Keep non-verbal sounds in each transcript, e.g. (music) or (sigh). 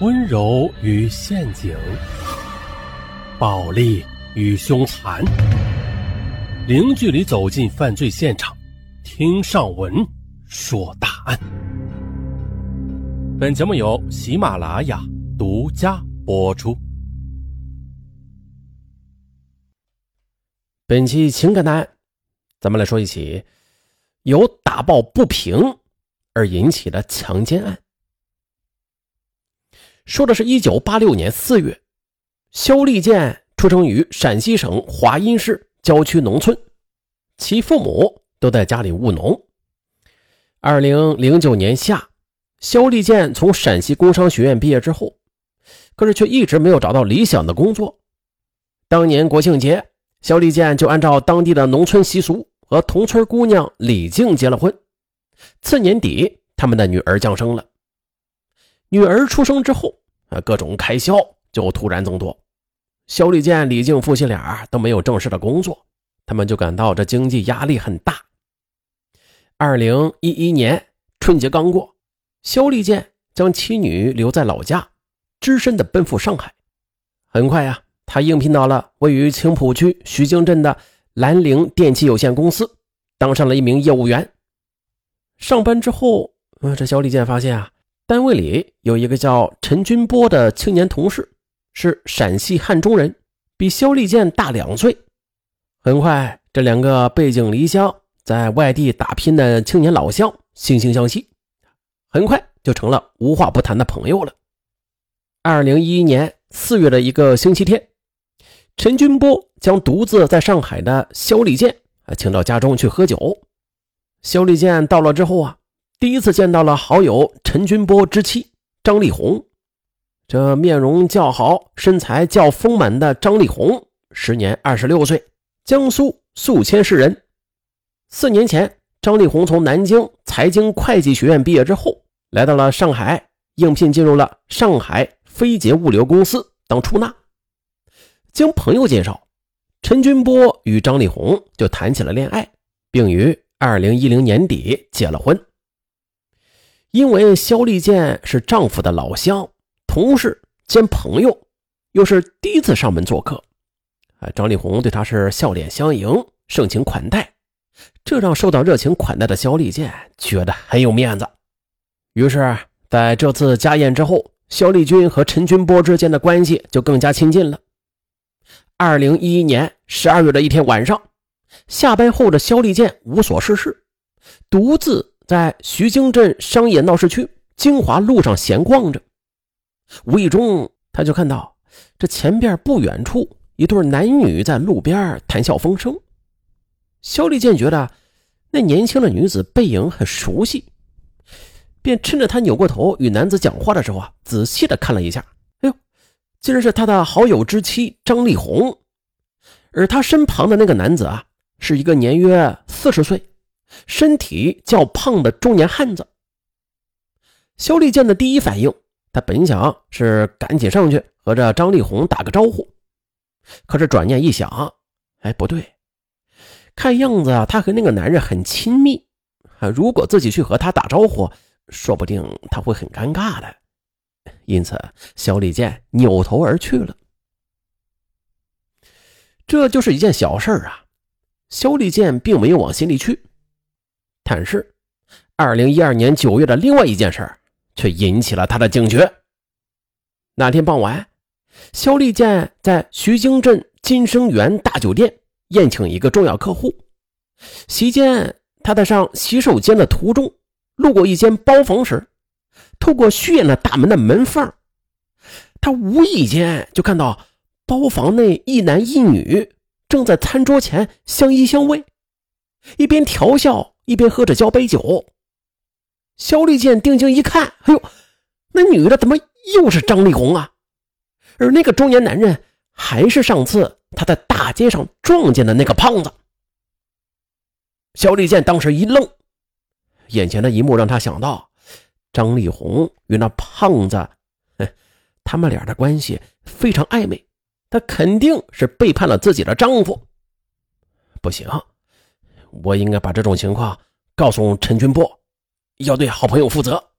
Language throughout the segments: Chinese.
温柔与陷阱，暴力与凶残，零距离走进犯罪现场，听上文说大案。本节目由喜马拉雅独家播出。本期情感案，咱们来说一起由打抱不平而引起的强奸案。说的是1986年4月，肖立建出生于陕西省华阴市郊区农村，其父母都在家里务农。2009年夏，肖立建从陕西工商学院毕业之后，可是却一直没有找到理想的工作。当年国庆节，肖立建就按照当地的农村习俗和同村姑娘李静结了婚。次年底，他们的女儿降生了。女儿出生之后，啊，各种开销就突然增多。肖立建、李静夫妻俩都没有正式的工作，他们就感到这经济压力很大。二零一一年春节刚过，肖立建将妻女留在老家，只身的奔赴上海。很快呀，他应聘到了位于青浦区徐泾镇的兰陵电器有限公司，当上了一名业务员。上班之后，呃，这肖立建发现啊。单位里有一个叫陈军波的青年同事，是陕西汉中人，比肖立建大两岁。很快，这两个背井离乡在外地打拼的青年老乡惺惺相惜，很快就成了无话不谈的朋友了。二零一一年四月的一个星期天，陈军波将独自在上海的肖立建啊请到家中去喝酒。肖立建到了之后啊。第一次见到了好友陈军波之妻张丽红，这面容较好、身材较丰满的张丽红，时年二十六岁，江苏宿迁市人。四年前，张丽红从南京财经会计学院毕业之后，来到了上海，应聘进入了上海飞捷物流公司当出纳。经朋友介绍，陈军波与张丽红就谈起了恋爱，并于二零一零年底结了婚。因为肖立建是丈夫的老乡、同事兼朋友，又是第一次上门做客，啊，张丽红对他是笑脸相迎、盛情款待，这让受到热情款待的肖立建觉得很有面子。于是，在这次家宴之后，肖立军和陈军波之间的关系就更加亲近了。二零一一年十二月的一天晚上，下班后的肖立建无所事事，独自。在徐泾镇商业闹市区金华路上闲逛着，无意中他就看到这前边不远处一对男女在路边谈笑风生。肖立健觉得那年轻的女子背影很熟悉，便趁着他扭过头与男子讲话的时候啊，仔细的看了一下。哎呦，竟然是他的好友之妻张丽红，而他身旁的那个男子啊，是一个年约四十岁。身体较胖的中年汉子，肖立建的第一反应，他本想是赶紧上去和这张丽红打个招呼，可是转念一想，哎，不对，看样子啊，他和那个男人很亲密啊，如果自己去和他打招呼，说不定他会很尴尬的。因此，肖立建扭头而去了。这就是一件小事啊，肖立建并没有往心里去。但是，二零一二年九月的另外一件事却引起了他的警觉。那天傍晚，肖立建在徐泾镇金生源大酒店宴请一个重要客户。席间，他在上洗手间的途中，路过一间包房时，透过虚掩的大门的门缝，他无意间就看到包房内一男一女正在餐桌前相依相偎，一边调笑。一边喝着交杯酒，肖立建定睛一看，哎呦，那女的怎么又是张丽红啊？而那个中年男人还是上次他在大街上撞见的那个胖子。肖立建当时一愣，眼前的一幕让他想到张丽红与那胖子，他们俩的关系非常暧昧，他肯定是背叛了自己的丈夫。不行。我应该把这种情况告诉陈军波，要对好朋友负责。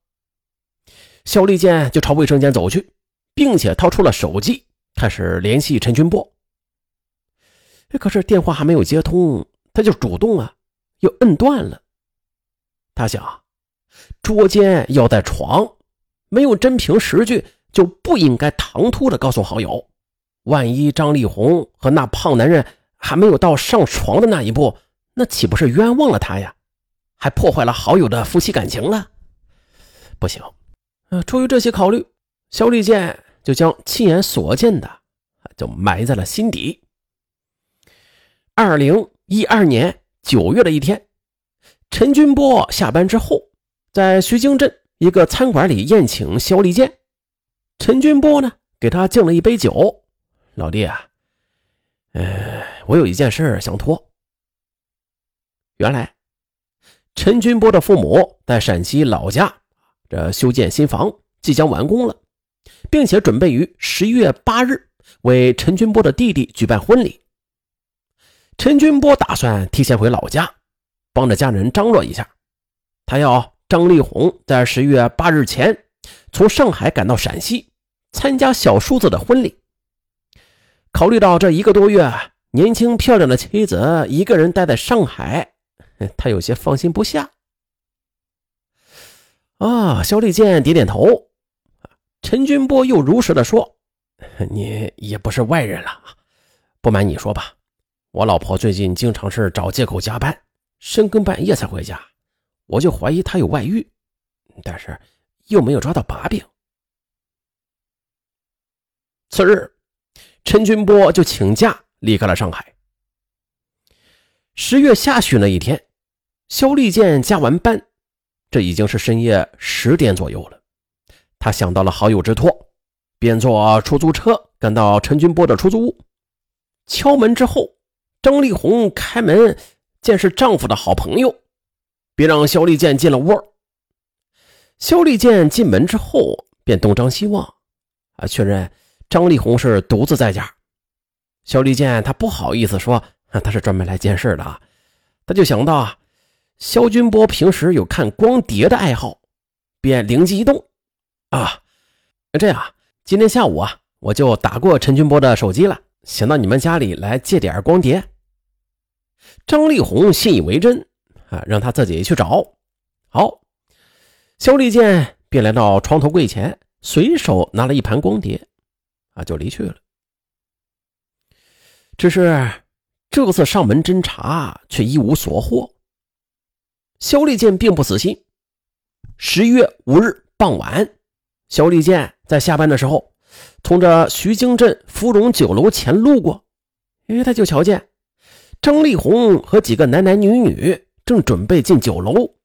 肖立健就朝卫生间走去，并且掏出了手机，开始联系陈军波。可是电话还没有接通，他就主动啊，又摁断了。他想，捉奸要在床，没有真凭实据，就不应该唐突的告诉好友。万一张丽红和那胖男人还没有到上床的那一步，那岂不是冤枉了他呀？还破坏了好友的夫妻感情了？不行。呃，出于这些考虑，肖立健就将亲眼所见的就埋在了心底。二零一二年九月的一天，陈军波下班之后，在徐泾镇一个餐馆里宴请肖立健。陈军波呢，给他敬了一杯酒。老弟啊，呃，我有一件事想托。原来，陈军波的父母在陕西老家，这修建新房即将完工了，并且准备于十一月八日为陈军波的弟弟举办婚礼。陈军波打算提前回老家，帮着家人张罗一下。他要张丽红在十月八日前从上海赶到陕西，参加小叔子的婚礼。考虑到这一个多月，年轻漂亮的妻子一个人待在上海，他有些放心不下。啊，肖立健点点头。陈军波又如实的说：“你也不是外人了，不瞒你说吧。”我老婆最近经常是找借口加班，深更半夜才回家，我就怀疑她有外遇，但是又没有抓到把柄。次日，陈军波就请假离开了上海。十月下旬的一天，肖立健加完班，这已经是深夜十点左右了。他想到了好友之托，便坐出租车赶到陈军波的出租屋，敲门之后。张丽红开门，见是丈夫的好朋友，便让肖立健进了屋。肖立健进门之后，便东张西望，啊，确认张丽红是独自在家。肖立健他不好意思说，啊他是专门来见事的啊，他就想到啊，肖军波平时有看光碟的爱好，便灵机一动，啊，这样，今天下午啊，我就打过陈军波的手机了，想到你们家里来借点光碟。张丽红信以为真，啊，让他自己去找。好，肖立健便来到床头柜前，随手拿了一盘光碟，啊，就离去了。只是这次上门侦查却一无所获。肖立健并不死心。十一月五日傍晚，肖立健在下班的时候，从这徐泾镇芙蓉酒楼前路过，因为他就瞧见。张丽红和几个男男女女正准备进酒楼，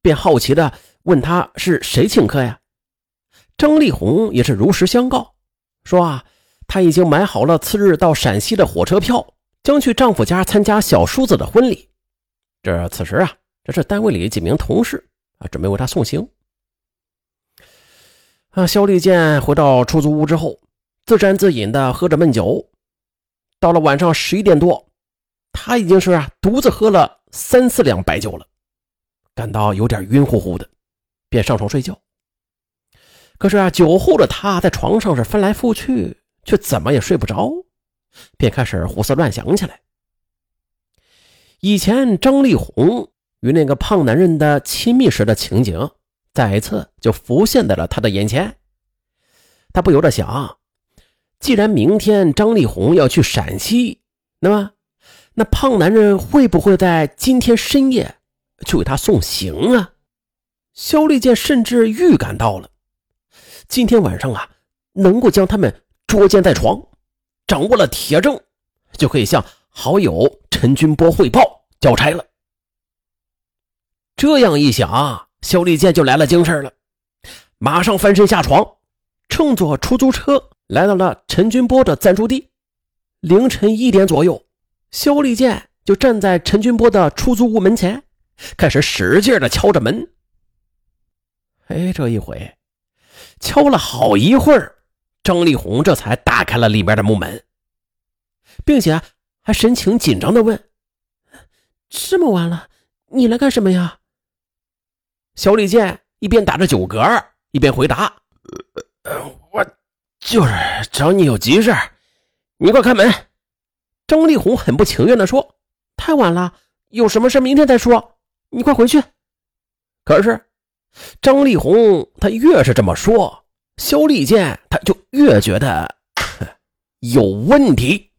便好奇的问他是谁请客呀？张丽红也是如实相告，说啊，她已经买好了次日到陕西的火车票，将去丈夫家参加小叔子的婚礼。这此时啊，这是单位里几名同事啊，准备为他送行。啊，肖立健回到出租屋之后，自斟自饮的喝着闷酒，到了晚上十一点多。他已经是啊独自喝了三四两白酒了，感到有点晕乎乎的，便上床睡觉。可是啊，酒后的他在床上是翻来覆去，却怎么也睡不着，便开始胡思乱想起来。以前张丽红与那个胖男人的亲密时的情景，再一次就浮现在了他的眼前。他不由得想：既然明天张丽红要去陕西，那么……那胖男人会不会在今天深夜去给他送行啊？肖立健甚至预感到了，今天晚上啊，能够将他们捉奸在床，掌握了铁证，就可以向好友陈军波汇报交差了。这样一想，肖立健就来了精神了，马上翻身下床，乘坐出租车来到了陈军波的暂住地。凌晨一点左右。肖立健就站在陈军波的出租屋门前，开始使劲的敲着门。哎，这一回敲了好一会儿，张丽红这才打开了里面的木门，并且还神情紧张的问：“这么晚了，你来干什么呀？”肖立健一边打着酒嗝，一边回答：“我就是找你有急事你快开门。”张丽红很不情愿地说：“太晚了，有什么事明天再说，你快回去。”可是张丽红她越是这么说，肖立健他就越觉得 (laughs) 有问题。